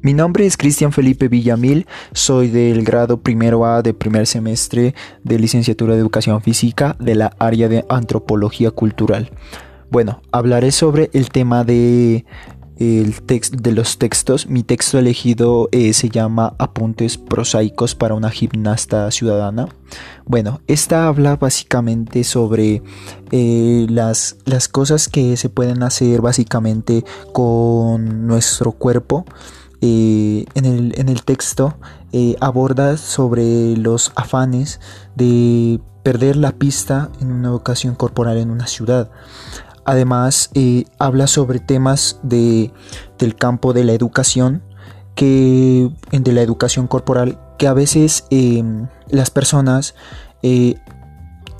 Mi nombre es Cristian Felipe Villamil, soy del grado primero A de primer semestre de licenciatura de educación física de la área de antropología cultural. Bueno, hablaré sobre el tema de, el de los textos. Mi texto elegido eh, se llama Apuntes prosaicos para una gimnasta ciudadana. Bueno, esta habla básicamente sobre eh, las, las cosas que se pueden hacer básicamente con nuestro cuerpo eh, en, el, texto eh, aborda sobre los afanes de perder la pista en una educación corporal en una ciudad. Además, eh, habla sobre temas de, del campo de la educación, que, de la educación corporal, que a veces las personas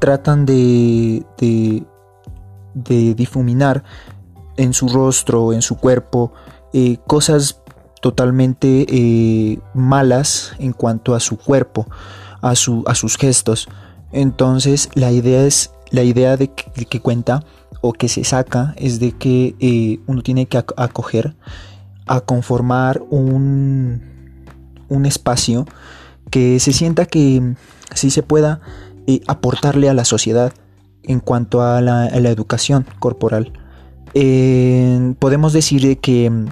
tratan de, de, de, difuminar en su rostro, en su cuerpo, cosas totalmente eh, malas en cuanto a su cuerpo, a, su, a sus gestos. Entonces la idea es, la idea de que, cuenta o que se saca es de que eh, uno tiene que acoger a conformar un, un espacio que se sienta que sí se pueda eh, aportarle a la sociedad en cuanto a la, educación corporal. podemos decir que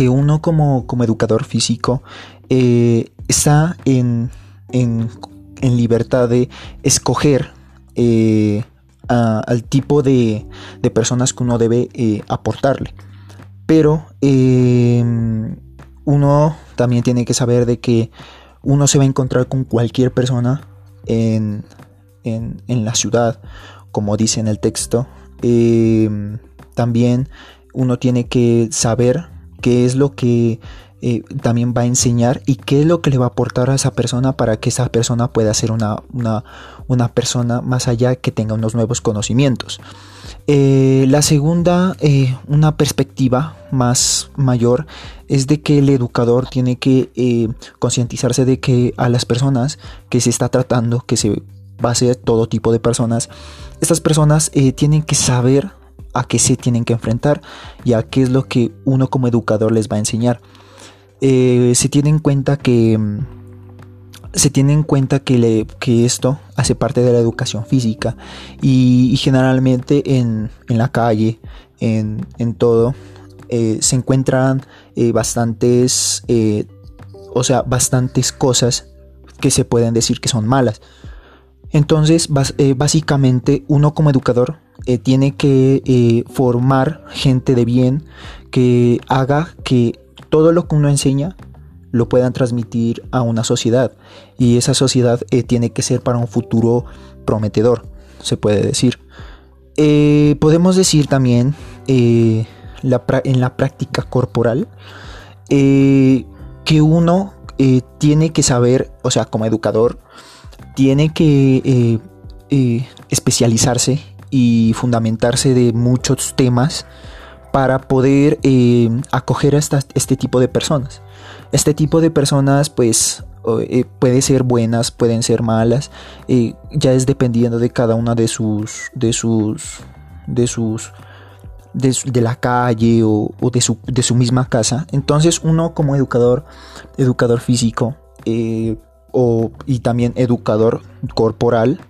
que uno como, educador físico eh, está en, libertad de escoger eh, al tipo de, personas que uno debe eh, aportarle. Pero uno también tiene que saber de que uno se va a encontrar con cualquier persona en, en la ciudad, como dice en el texto. también uno tiene que saber qué es lo que eh, también va a enseñar y qué es lo que le va a aportar a esa persona para que esa persona pueda ser una, una, persona más allá que tenga unos nuevos conocimientos. Eh, la segunda, eh, una perspectiva más mayor, es de que el educador tiene que concientizarse de que a las personas que se está tratando, que se va a ser todo tipo de personas, estas personas tienen que saber a qué se tienen que enfrentar y a qué es lo que uno como educador les va a enseñar. Eh, se tiene en cuenta que mm, se tiene en cuenta que, le, que, esto hace parte de la educación física y, generalmente en, la calle, en, todo, eh, se encuentran eh, bastantes, o sea, bastantes cosas que se pueden decir que son malas. Entonces, básicamente, uno como educador eh, tiene que eh, formar gente de bien que haga que todo lo que uno enseña lo puedan transmitir a una sociedad y esa sociedad eh, tiene que ser para un futuro prometedor, se puede decir. podemos decir también en la práctica corporal que uno tiene que saber, o sea, como educador, tiene que especializarse y fundamentarse de muchos temas para poder eh, acoger a este tipo de personas. Este tipo de personas pues eh, puede ser buenas, pueden ser malas, eh, ya es dependiendo de cada una de sus, de sus, de sus, de, la calle o, de, su, de, su, misma casa. Entonces uno como educador, educador físico o, y también educador corporal,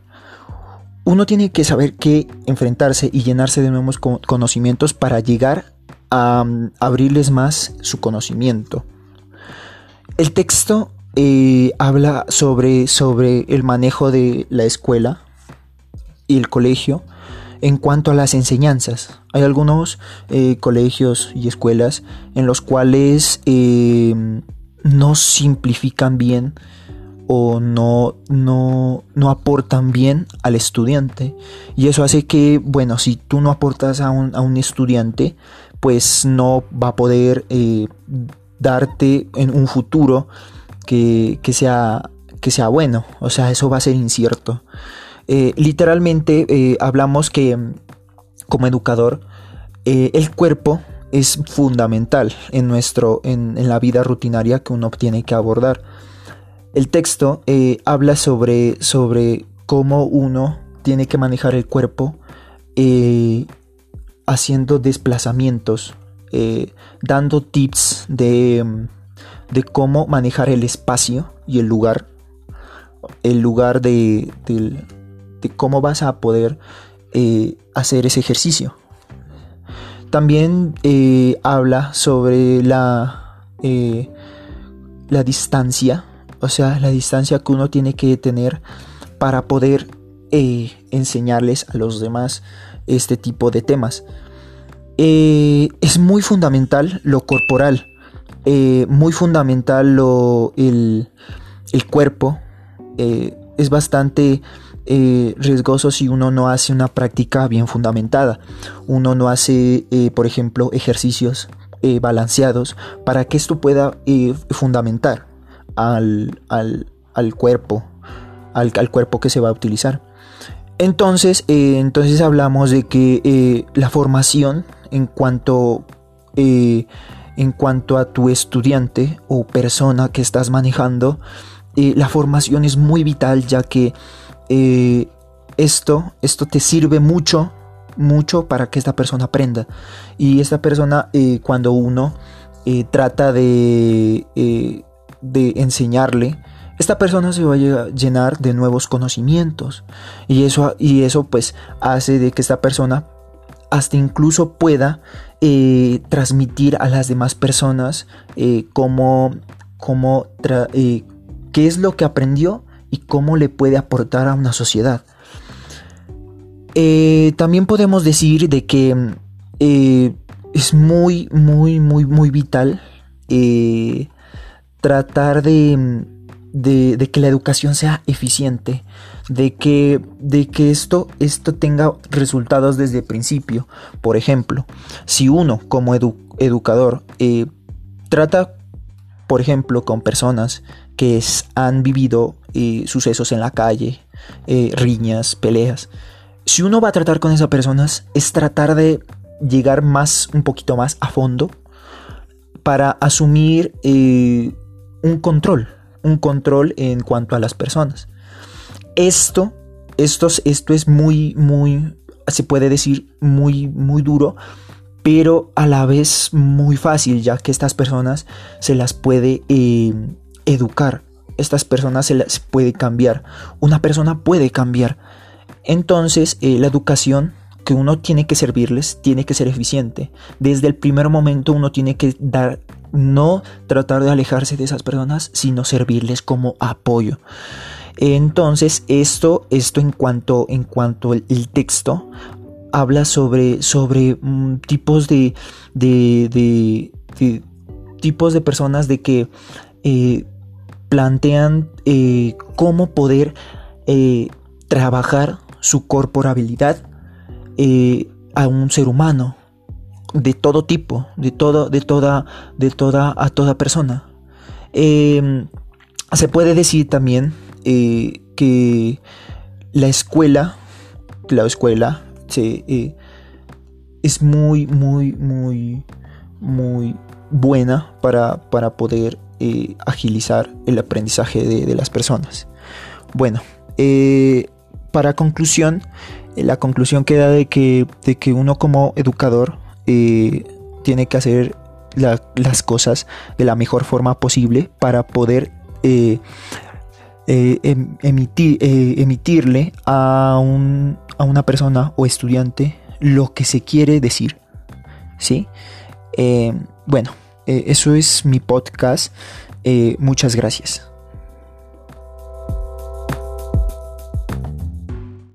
uno tiene que saber qué enfrentarse y llenarse de nuevos conocimientos para llegar a mm, abrirles más su conocimiento. El texto eh, habla sobre, sobre el manejo de la escuela y el colegio en cuanto a las enseñanzas. Hay algunos eh, colegios y escuelas en los cuales eh, no simplifican bien o no, no, no, aportan bien al estudiante. Y eso hace que, bueno, si tú no aportas a un, a un estudiante, pues no va a poder eh, darte en un futuro que, sea, que sea bueno. O sea, eso va a ser incierto. Eh, literalmente eh, hablamos que como educador, el cuerpo es fundamental en, nuestro, en, en la vida rutinaria que uno tiene que abordar. El texto eh, habla sobre, sobre cómo uno tiene que manejar el cuerpo eh, haciendo desplazamientos dando tips de, de, cómo manejar el espacio y el lugar, el lugar de, de cómo vas a poder hacer ese ejercicio. También habla sobre la, la distancia, o sea, la distancia que uno tiene que tener para poder eh, enseñarles a los demás este tipo de temas. Eh, es muy fundamental lo corporal, eh, muy fundamental lo, el, el cuerpo. es bastante riesgoso si uno no hace una práctica bien fundamentada. Uno no hace, por ejemplo, ejercicios balanceados para que esto pueda fundamentar al, al, cuerpo, al, cuerpo que se va a utilizar. Entonces, eh, entonces hablamos de que eh, la formación en cuanto, eh, en cuanto a tu estudiante o persona que estás manejando, la formación es muy vital ya que esto, esto te sirve mucho, mucho para que esta persona aprenda. Y esta persona, cuando uno trata de de enseñarle, esta persona se va a llenar de nuevos conocimientos. Y eso, y eso pues hace de que esta persona hasta incluso pueda eh, transmitir a las demás personas eh, cómo, cómo eh, qué es lo que aprendió y cómo le puede aportar a una sociedad. también podemos decir de que es muy, muy, muy, muy vital tratar de, que la educación sea eficiente, de que, de que esto, esto tenga resultados desde el principio. Por ejemplo, si uno como educador eh, trata, por ejemplo, con personas que han vivido eh, sucesos en la calle, eh, riñas, peleas, si uno va a tratar con esas personas es tratar de llegar más, un poquito más a fondo para asumir un control, un control en cuanto a las personas. Esto, esto, esto es muy, muy, se puede decir muy, muy duro, pero a la vez muy fácil, ya que estas personas se las puede eh, educar, estas personas se las puede cambiar, una persona puede cambiar. Entonces, eh, la educación uno tiene que servirles tiene que ser eficiente. Desde el primer momento uno tiene que dar no tratar de alejarse de esas personas, sino servirles como apoyo. Entonces, esto, esto en cuanto, en cuanto el, texto habla sobre, sobre mm, tipos de, de, tipos de personas de que eh, plantean eh, cómo poder eh, trabajar su corporabilidad a un ser humano de todo tipo, de todo, de toda, de toda, a toda persona. Em, se puede decir también eh, que la escuela, la escuela eh, es muy, muy, muy, muy buena para, para poder eh, agilizar el aprendizaje de, las personas. Bueno, para conclusión, la conclusión queda de que, de que uno como educador tiene que hacer las cosas de la mejor forma posible para poder eh, eh, em, emitir, eh, emitirle a, un, a, una persona o estudiante lo que se quiere decir. ¿Sí? bueno, eso es mi podcast. muchas gracias.